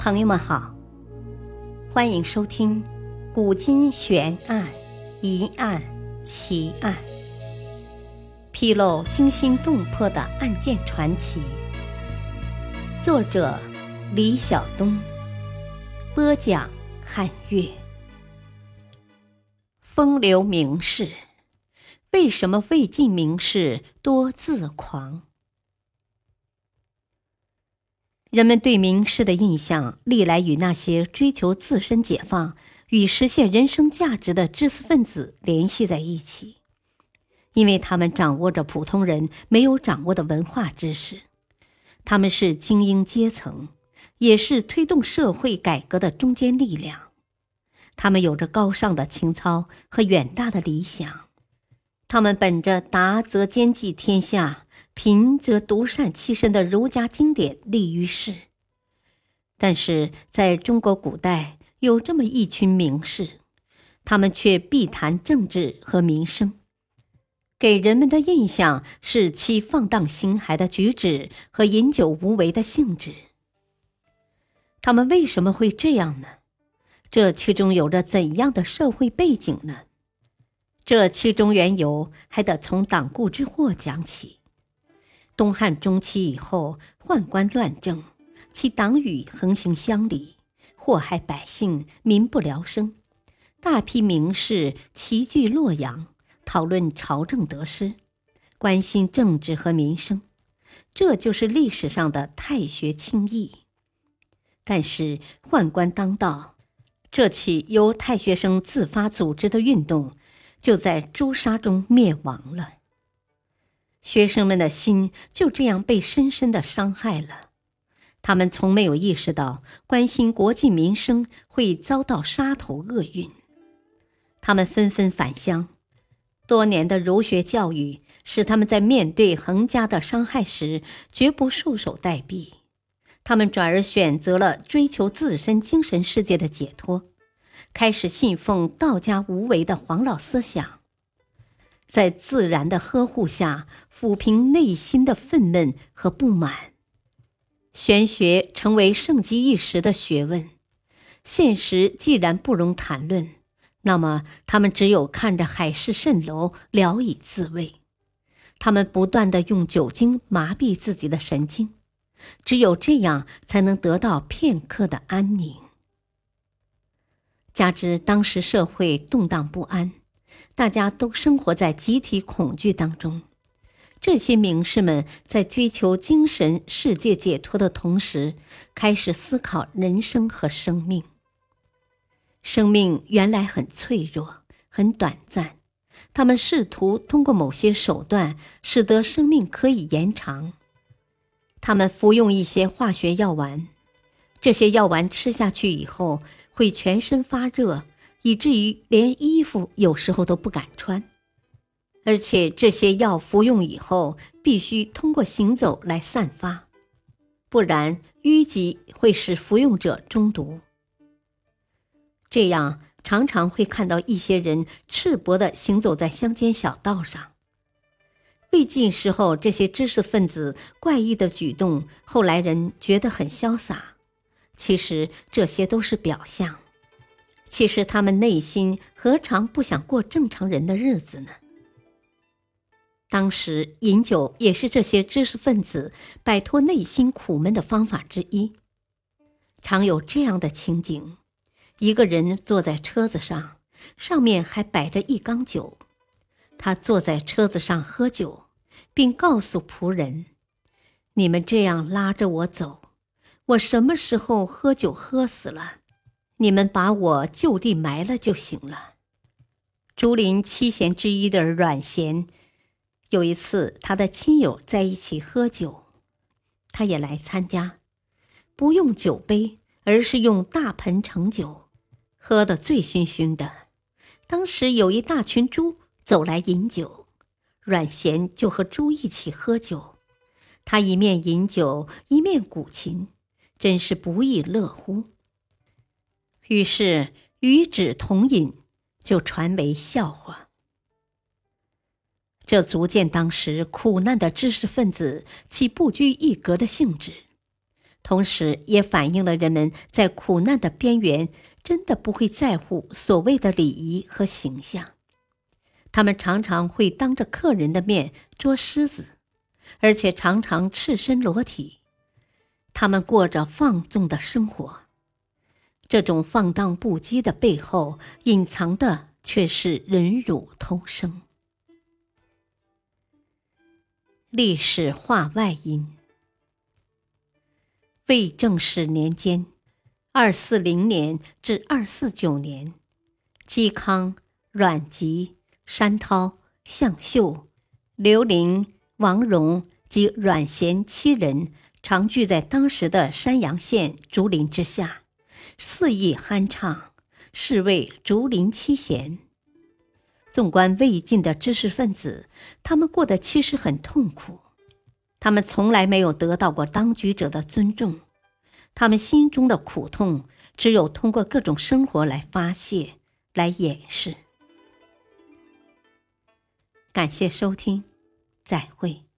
朋友们好，欢迎收听《古今悬案、疑案、奇案》，披露惊心动魄的案件传奇。作者：李晓东，播讲：汉月。风流名士，为什么魏晋名士多自狂？人们对名士的印象，历来与那些追求自身解放与实现人生价值的知识分子联系在一起，因为他们掌握着普通人没有掌握的文化知识，他们是精英阶层，也是推动社会改革的中坚力量，他们有着高尚的情操和远大的理想，他们本着达则兼济天下。贫则独善其身的儒家经典立于世，但是在中国古代有这么一群名士，他们却避谈政治和民生，给人们的印象是其放荡形骸的举止和饮酒无为的性质。他们为什么会这样呢？这其中有着怎样的社会背景呢？这其中缘由还得从党锢之祸讲起。东汉中期以后，宦官乱政，其党羽横行乡里，祸害百姓，民不聊生。大批名士齐聚洛阳，讨论朝政得失，关心政治和民生，这就是历史上的太学清议。但是宦官当道，这起由太学生自发组织的运动，就在诛杀中灭亡了。学生们的心就这样被深深的伤害了，他们从没有意识到关心国计民生会遭到杀头厄运，他们纷纷返乡。多年的儒学教育使他们在面对横加的伤害时绝不束手待毙，他们转而选择了追求自身精神世界的解脱，开始信奉道家无为的黄老思想。在自然的呵护下，抚平内心的愤懑和不满。玄学成为盛极一时的学问，现实既然不容谈论，那么他们只有看着海市蜃楼，聊以自慰。他们不断的用酒精麻痹自己的神经，只有这样才能得到片刻的安宁。加之当时社会动荡不安。大家都生活在集体恐惧当中。这些名士们在追求精神世界解脱的同时，开始思考人生和生命。生命原来很脆弱、很短暂，他们试图通过某些手段使得生命可以延长。他们服用一些化学药丸，这些药丸吃下去以后会全身发热。以至于连衣服有时候都不敢穿，而且这些药服用以后必须通过行走来散发，不然淤积会使服用者中毒。这样常常会看到一些人赤膊的行走在乡间小道上。魏晋时候，这些知识分子怪异的举动，后来人觉得很潇洒，其实这些都是表象。其实他们内心何尝不想过正常人的日子呢？当时饮酒也是这些知识分子摆脱内心苦闷的方法之一。常有这样的情景：一个人坐在车子上，上面还摆着一缸酒，他坐在车子上喝酒，并告诉仆人：“你们这样拉着我走，我什么时候喝酒喝死了？”你们把我就地埋了就行了。竹林七贤之一的阮咸，有一次他的亲友在一起喝酒，他也来参加，不用酒杯，而是用大盆盛酒，喝得醉醺醺的。当时有一大群猪走来饮酒，阮咸就和猪一起喝酒，他一面饮酒一面鼓琴，真是不亦乐乎。于是与指同饮，就传为笑话。这足见当时苦难的知识分子其不拘一格的性质。同时也反映了人们在苦难的边缘真的不会在乎所谓的礼仪和形象。他们常常会当着客人的面捉狮子，而且常常赤身裸体。他们过着放纵的生活，这种放荡不羁的背后，隐藏的却是忍辱偷生。历史话外音：魏正始年间（二四零年至二四九年），嵇康、阮籍、山涛、向秀、刘伶、王戎及阮咸七人。常聚在当时的山阳县竹林之下，肆意酣畅，是谓竹林七贤。纵观魏晋的知识分子，他们过得其实很痛苦。他们从来没有得到过当局者的尊重，他们心中的苦痛只有通过各种生活来发泄、来掩饰。感谢收听，再会。